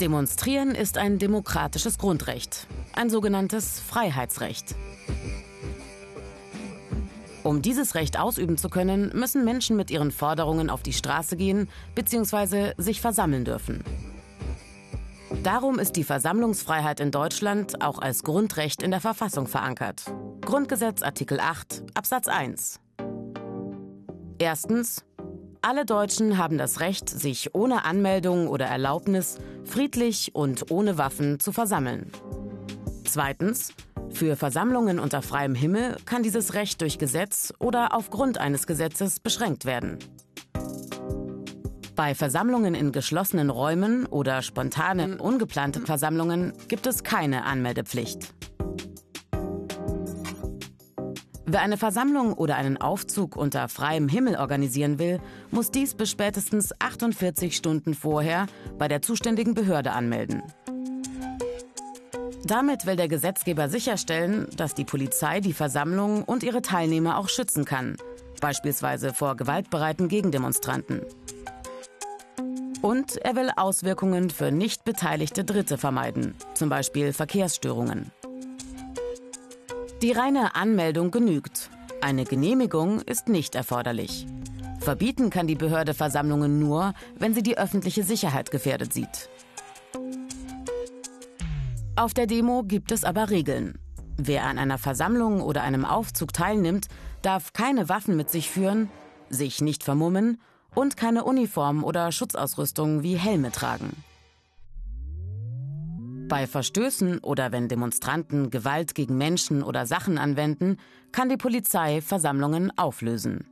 Demonstrieren ist ein demokratisches Grundrecht, ein sogenanntes Freiheitsrecht. Um dieses Recht ausüben zu können, müssen Menschen mit ihren Forderungen auf die Straße gehen bzw. sich versammeln dürfen. Darum ist die Versammlungsfreiheit in Deutschland auch als Grundrecht in der Verfassung verankert. Grundgesetz Artikel 8 Absatz 1. Erstens. Alle Deutschen haben das Recht, sich ohne Anmeldung oder Erlaubnis friedlich und ohne Waffen zu versammeln. Zweitens. Für Versammlungen unter freiem Himmel kann dieses Recht durch Gesetz oder aufgrund eines Gesetzes beschränkt werden. Bei Versammlungen in geschlossenen Räumen oder spontanen, ungeplanten Versammlungen gibt es keine Anmeldepflicht. Wer eine Versammlung oder einen Aufzug unter freiem Himmel organisieren will, muss dies bis spätestens 48 Stunden vorher bei der zuständigen Behörde anmelden. Damit will der Gesetzgeber sicherstellen, dass die Polizei die Versammlung und ihre Teilnehmer auch schützen kann, beispielsweise vor gewaltbereiten Gegendemonstranten. Und er will Auswirkungen für nicht beteiligte Dritte vermeiden, zum Beispiel Verkehrsstörungen. Die reine Anmeldung genügt. Eine Genehmigung ist nicht erforderlich. Verbieten kann die Behörde Versammlungen nur, wenn sie die öffentliche Sicherheit gefährdet sieht. Auf der Demo gibt es aber Regeln. Wer an einer Versammlung oder einem Aufzug teilnimmt, darf keine Waffen mit sich führen, sich nicht vermummen und keine Uniform oder Schutzausrüstung wie Helme tragen. Bei Verstößen oder wenn Demonstranten Gewalt gegen Menschen oder Sachen anwenden, kann die Polizei Versammlungen auflösen.